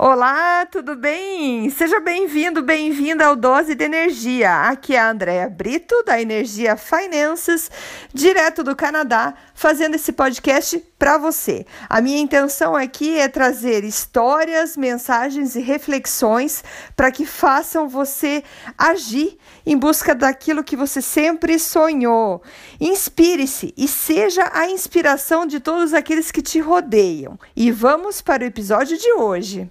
Olá, tudo bem? Seja bem-vindo, bem-vinda ao Dose de Energia. Aqui é a Andrea Brito, da Energia Finances, direto do Canadá, fazendo esse podcast para você. A minha intenção aqui é trazer histórias, mensagens e reflexões para que façam você agir em busca daquilo que você sempre sonhou. Inspire-se e seja a inspiração de todos aqueles que te rodeiam. E vamos para o episódio de hoje.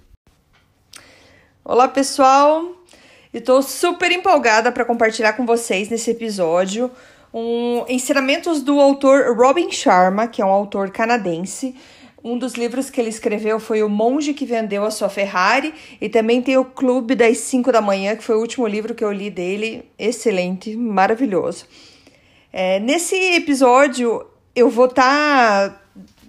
Olá, pessoal! Estou super empolgada para compartilhar com vocês nesse episódio um, ensinamentos do autor Robin Sharma, que é um autor canadense. Um dos livros que ele escreveu foi O Monge que Vendeu a Sua Ferrari, e também tem o Clube das 5 da Manhã, que foi o último livro que eu li dele. Excelente, maravilhoso. É, nesse episódio, eu vou estar. Tá,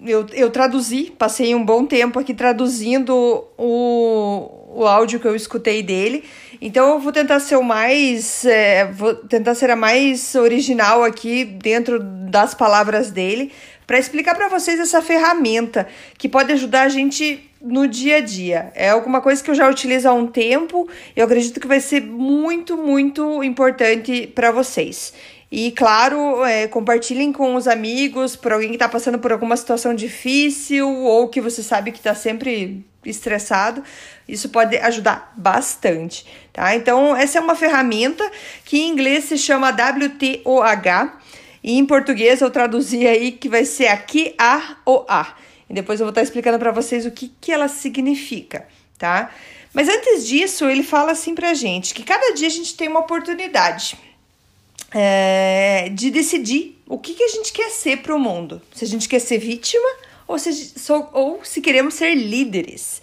eu, eu traduzi, passei um bom tempo aqui traduzindo o, o áudio que eu escutei dele. Então eu vou tentar ser o mais. É, vou tentar ser a mais original aqui dentro das palavras dele para explicar para vocês essa ferramenta que pode ajudar a gente no dia a dia. É alguma coisa que eu já utilizo há um tempo e eu acredito que vai ser muito, muito importante para vocês. E, claro, é, compartilhem com os amigos, por alguém que está passando por alguma situação difícil ou que você sabe que está sempre estressado. Isso pode ajudar bastante, tá? Então, essa é uma ferramenta que em inglês se chama WTOH e em português eu traduzi aí que vai ser aqui A ou A. E depois eu vou estar explicando para vocês o que, que ela significa, tá? Mas antes disso, ele fala assim pra gente que cada dia a gente tem uma oportunidade é, de decidir o que, que a gente quer ser para o mundo. Se a gente quer ser vítima ou se, ou se queremos ser líderes.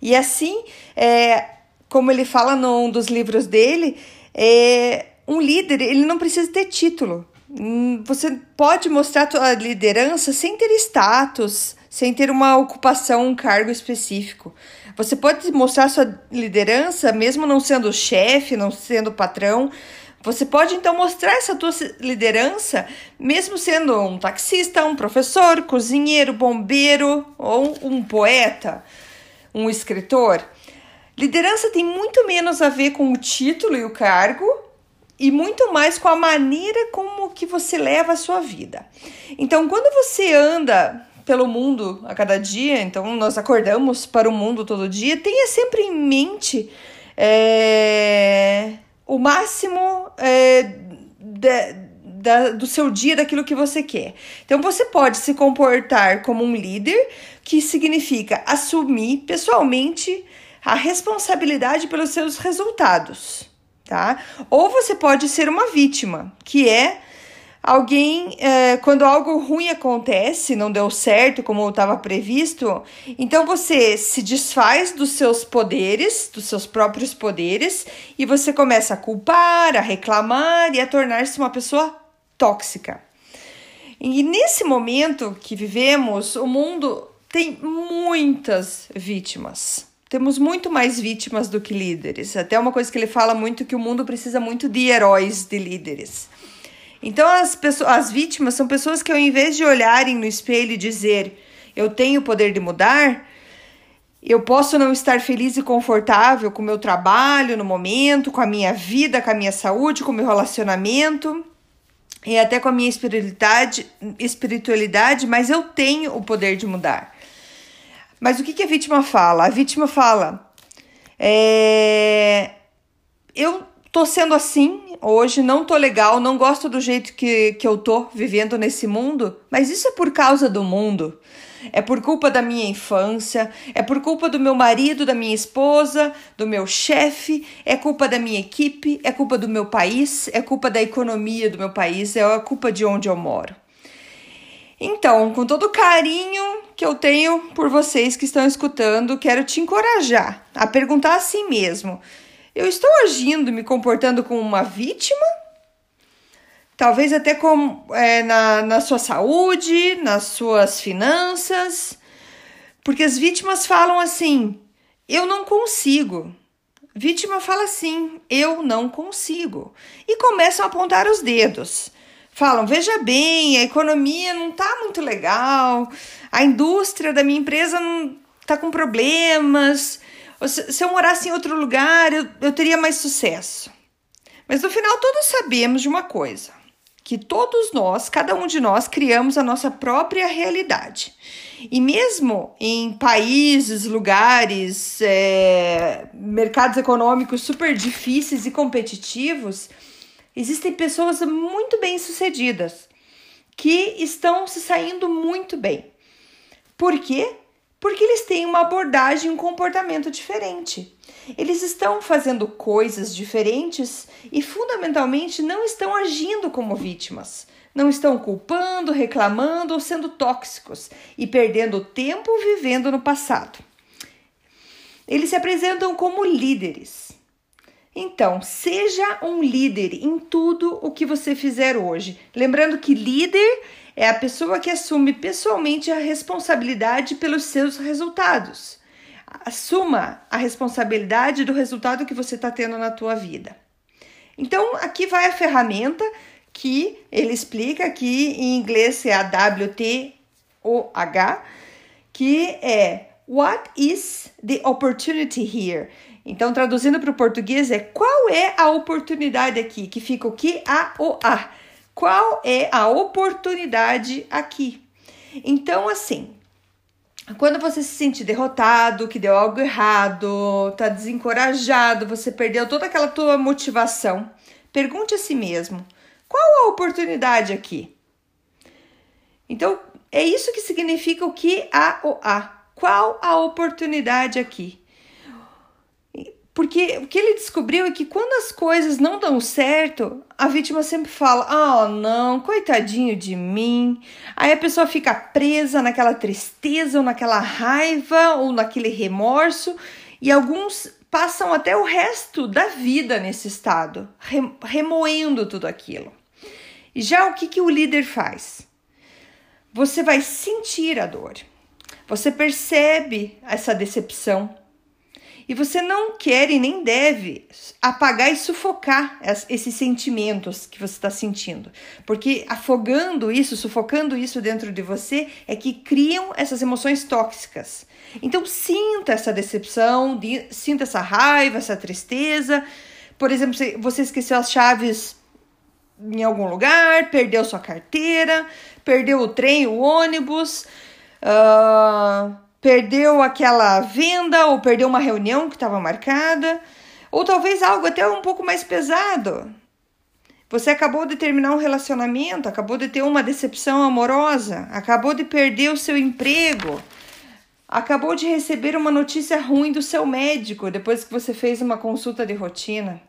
E assim, é, como ele fala num dos livros dele, é, um líder ele não precisa ter título. Hum, você pode mostrar sua liderança sem ter status, sem ter uma ocupação, um cargo específico. Você pode mostrar sua liderança mesmo não sendo chefe, não sendo patrão, você pode então mostrar essa tua liderança, mesmo sendo um taxista, um professor, cozinheiro, bombeiro ou um poeta, um escritor. Liderança tem muito menos a ver com o título e o cargo e muito mais com a maneira como que você leva a sua vida. Então, quando você anda pelo mundo a cada dia, então nós acordamos para o mundo todo dia, tenha sempre em mente é, o máximo é, da, da, do seu dia, daquilo que você quer. Então, você pode se comportar como um líder, que significa assumir pessoalmente a responsabilidade pelos seus resultados, tá? Ou você pode ser uma vítima, que é alguém, é, quando algo ruim acontece, não deu certo como estava previsto, então você se desfaz dos seus poderes, dos seus próprios poderes, e você começa a culpar, a reclamar e a tornar-se uma pessoa tóxica. E nesse momento que vivemos, o mundo tem muitas vítimas. Temos muito mais vítimas do que líderes. Até uma coisa que ele fala muito que o mundo precisa muito de heróis, de líderes. Então as pessoas, as vítimas são pessoas que ao invés de olharem no espelho e dizer eu tenho o poder de mudar, eu posso não estar feliz e confortável com o meu trabalho no momento, com a minha vida, com a minha saúde, com o meu relacionamento e até com a minha espiritualidade, espiritualidade, mas eu tenho o poder de mudar. Mas o que, que a vítima fala? A vítima fala: é, eu tô sendo assim hoje, não tô legal, não gosto do jeito que, que eu tô vivendo nesse mundo, mas isso é por causa do mundo. É por culpa da minha infância, é por culpa do meu marido, da minha esposa, do meu chefe, é culpa da minha equipe, é culpa do meu país, é culpa da economia do meu país, é a culpa de onde eu moro. Então, com todo o carinho que eu tenho por vocês que estão escutando, quero te encorajar a perguntar a si mesmo: eu estou agindo, me comportando como uma vítima? Talvez até com, é, na, na sua saúde, nas suas finanças. Porque as vítimas falam assim: eu não consigo. Vítima fala assim: eu não consigo. E começam a apontar os dedos. Falam: veja bem, a economia não está muito legal, a indústria da minha empresa não está com problemas, se eu morasse em outro lugar, eu, eu teria mais sucesso. Mas no final, todos sabemos de uma coisa: que todos nós, cada um de nós, criamos a nossa própria realidade. E mesmo em países, lugares, é, mercados econômicos super difíceis e competitivos, existem pessoas muito bem sucedidas que estão se saindo muito bem. Por quê? Porque eles têm uma abordagem, um comportamento diferente. Eles estão fazendo coisas diferentes e, fundamentalmente, não estão agindo como vítimas. Não estão culpando, reclamando ou sendo tóxicos e perdendo tempo vivendo no passado. Eles se apresentam como líderes. Então, seja um líder em tudo o que você fizer hoje. Lembrando que líder é a pessoa que assume pessoalmente a responsabilidade pelos seus resultados. Assuma a responsabilidade do resultado que você está tendo na tua vida. Então, aqui vai a ferramenta que ele explica que em inglês é a WTOH, que é What is the opportunity here? Então, traduzindo para o português, é qual é a oportunidade aqui? Que fica o que? A o a. Qual é a oportunidade aqui? Então, assim, quando você se sente derrotado, que deu algo errado, tá desencorajado, você perdeu toda aquela tua motivação, pergunte a si mesmo: qual a oportunidade aqui? Então, é isso que significa o que a o a. Qual a oportunidade aqui? Porque o que ele descobriu é que quando as coisas não dão certo, a vítima sempre fala: Ah, oh, não, coitadinho de mim. Aí a pessoa fica presa naquela tristeza, ou naquela raiva, ou naquele remorso, e alguns passam até o resto da vida nesse estado, remoendo tudo aquilo. E já o que, que o líder faz? Você vai sentir a dor, você percebe essa decepção e você não quer e nem deve apagar e sufocar esses sentimentos que você está sentindo. Porque afogando isso, sufocando isso dentro de você, é que criam essas emoções tóxicas. Então, sinta essa decepção, sinta essa raiva, essa tristeza. Por exemplo, você esqueceu as chaves em algum lugar, perdeu sua carteira, perdeu o trem, o ônibus. Uh, perdeu aquela venda ou perdeu uma reunião que estava marcada, ou talvez algo até um pouco mais pesado. Você acabou de terminar um relacionamento, acabou de ter uma decepção amorosa, acabou de perder o seu emprego, acabou de receber uma notícia ruim do seu médico depois que você fez uma consulta de rotina.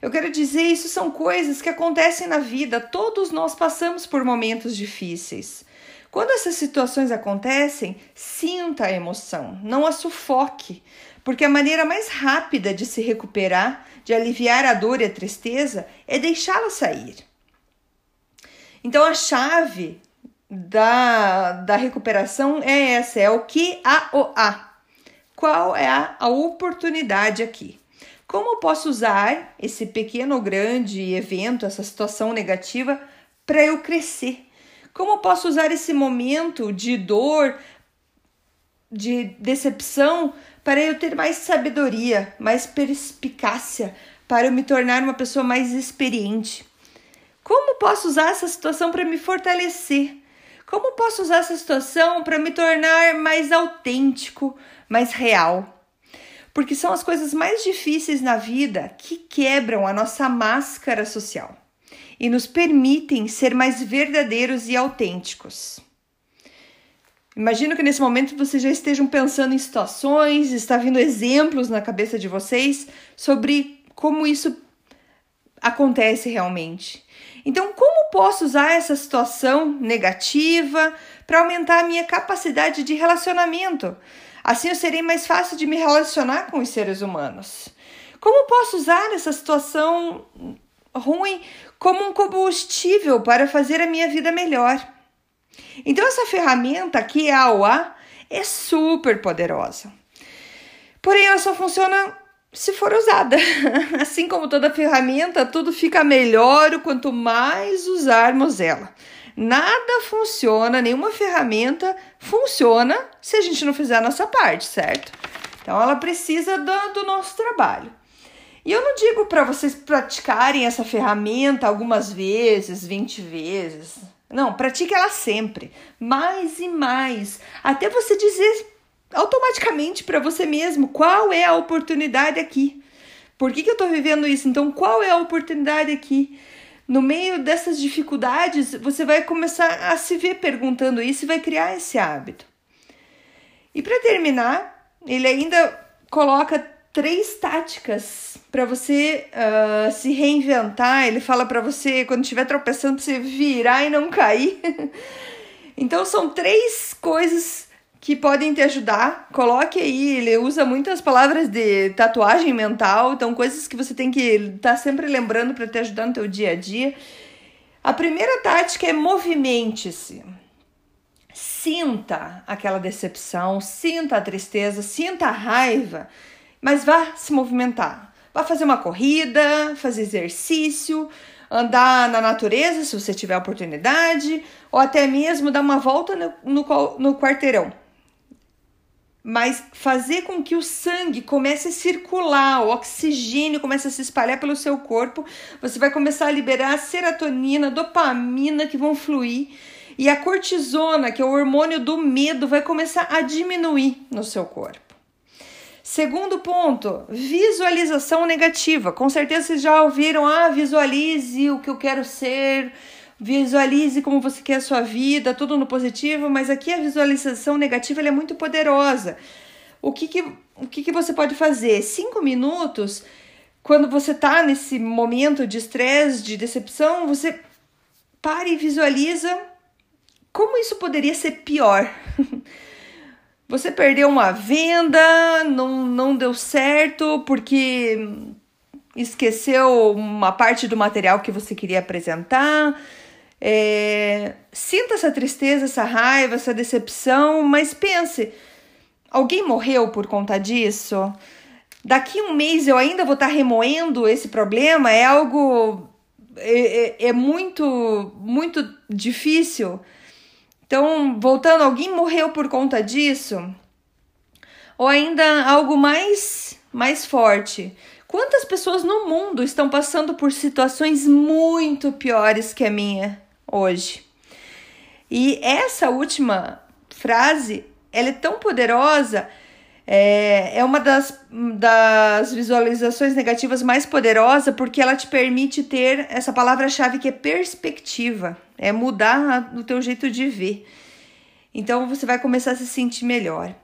Eu quero dizer, isso são coisas que acontecem na vida, todos nós passamos por momentos difíceis. Quando essas situações acontecem, sinta a emoção, não a sufoque, porque a maneira mais rápida de se recuperar, de aliviar a dor e a tristeza, é deixá-la sair. Então a chave da, da recuperação é essa: é o que a o a. Qual é a, a oportunidade aqui? Como eu posso usar esse pequeno ou grande evento, essa situação negativa, para eu crescer? Como eu posso usar esse momento de dor, de decepção, para eu ter mais sabedoria, mais perspicácia, para eu me tornar uma pessoa mais experiente? Como posso usar essa situação para me fortalecer? Como posso usar essa situação para me tornar mais autêntico, mais real? Porque são as coisas mais difíceis na vida que quebram a nossa máscara social e nos permitem ser mais verdadeiros e autênticos. Imagino que nesse momento vocês já estejam pensando em situações, está vindo exemplos na cabeça de vocês sobre como isso acontece realmente. Então, como posso usar essa situação negativa para aumentar a minha capacidade de relacionamento? Assim eu serei mais fácil de me relacionar com os seres humanos. Como posso usar essa situação ruim como um combustível para fazer a minha vida melhor. Então, essa ferramenta aqui, a AOA, é super poderosa. Porém, ela só funciona se for usada. Assim como toda ferramenta, tudo fica melhor quanto mais usarmos ela. Nada funciona, nenhuma ferramenta funciona se a gente não fizer a nossa parte, certo? Então ela precisa do, do nosso trabalho. E eu não digo para vocês praticarem essa ferramenta algumas vezes, 20 vezes. Não, pratique ela sempre, mais e mais, até você dizer automaticamente para você mesmo qual é a oportunidade aqui. Por que, que eu estou vivendo isso? Então, qual é a oportunidade aqui? No meio dessas dificuldades, você vai começar a se ver perguntando isso e vai criar esse hábito. E para terminar, ele ainda coloca três táticas para você uh, se reinventar. Ele fala para você, quando estiver tropeçando, você virar e não cair. então, são três coisas que podem te ajudar. Coloque aí, ele usa muitas palavras de tatuagem mental, então coisas que você tem que estar tá sempre lembrando para te ajudar no teu dia a dia. A primeira tática é movimente-se. Sinta aquela decepção, sinta a tristeza, sinta a raiva, mas vá se movimentar. Vá fazer uma corrida, fazer exercício, andar na natureza, se você tiver oportunidade, ou até mesmo dar uma volta no, no, no quarteirão mas fazer com que o sangue comece a circular, o oxigênio comece a se espalhar pelo seu corpo, você vai começar a liberar a serotonina, dopamina que vão fluir e a cortisona, que é o hormônio do medo, vai começar a diminuir no seu corpo. Segundo ponto, visualização negativa. Com certeza vocês já ouviram, ah, visualize o que eu quero ser, Visualize como você quer a sua vida, tudo no positivo, mas aqui a visualização negativa é muito poderosa. O que, que, o que, que você pode fazer? Cinco minutos, quando você está nesse momento de estresse, de decepção, você para e visualiza como isso poderia ser pior. Você perdeu uma venda, não, não deu certo porque esqueceu uma parte do material que você queria apresentar é, sinta essa tristeza, essa raiva, essa decepção, mas pense: alguém morreu por conta disso? Daqui um mês eu ainda vou estar remoendo esse problema? É algo. É, é, é muito, muito difícil. Então, voltando, alguém morreu por conta disso? Ou ainda algo mais, mais forte? Quantas pessoas no mundo estão passando por situações muito piores que a minha? hoje. E essa última frase, ela é tão poderosa, é, é uma das, das visualizações negativas mais poderosa porque ela te permite ter essa palavra-chave que é perspectiva, é mudar o teu jeito de ver. Então você vai começar a se sentir melhor.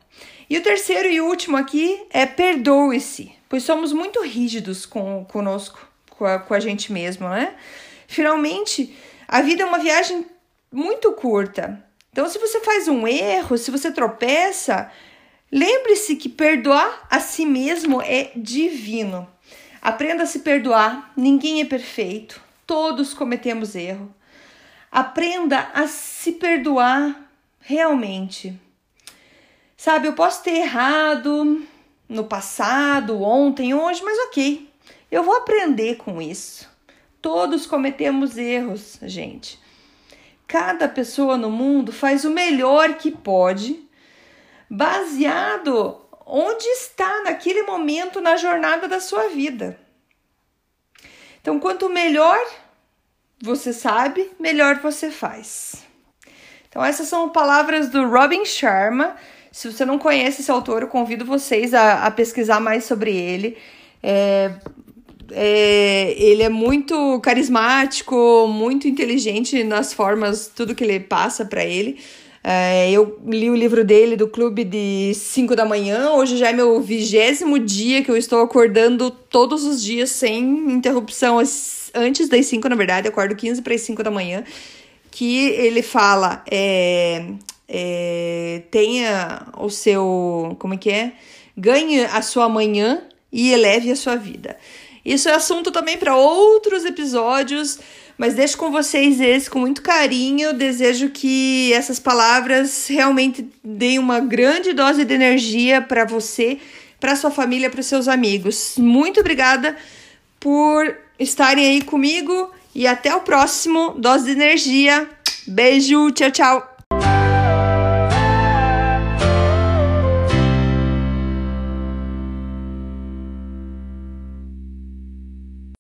E o terceiro e último aqui é perdoe-se, pois somos muito rígidos com conosco, com a, com a gente mesmo, né? Finalmente, a vida é uma viagem muito curta. Então, se você faz um erro, se você tropeça, lembre-se que perdoar a si mesmo é divino. Aprenda a se perdoar. Ninguém é perfeito. Todos cometemos erro. Aprenda a se perdoar realmente. Sabe, eu posso ter errado no passado, ontem, hoje, mas ok. Eu vou aprender com isso. Todos cometemos erros, gente. Cada pessoa no mundo faz o melhor que pode, baseado onde está naquele momento na jornada da sua vida. Então, quanto melhor você sabe, melhor você faz. Então, essas são palavras do Robin Sharma. Se você não conhece esse autor, eu convido vocês a, a pesquisar mais sobre ele. É, é, ele é muito carismático, muito inteligente nas formas, tudo que ele passa para ele. É, eu li o livro dele do clube de 5 da manhã. Hoje já é meu vigésimo dia que eu estou acordando todos os dias sem interrupção. Antes das 5, na verdade, eu acordo 15 para as 5 da manhã. Que ele fala: é, é, tenha o seu. Como é que é? Ganhe a sua manhã e eleve a sua vida. Isso é assunto também para outros episódios, mas deixo com vocês esse com muito carinho. Desejo que essas palavras realmente deem uma grande dose de energia para você, para sua família, para seus amigos. Muito obrigada por estarem aí comigo e até o próximo Dose de Energia. Beijo, tchau, tchau.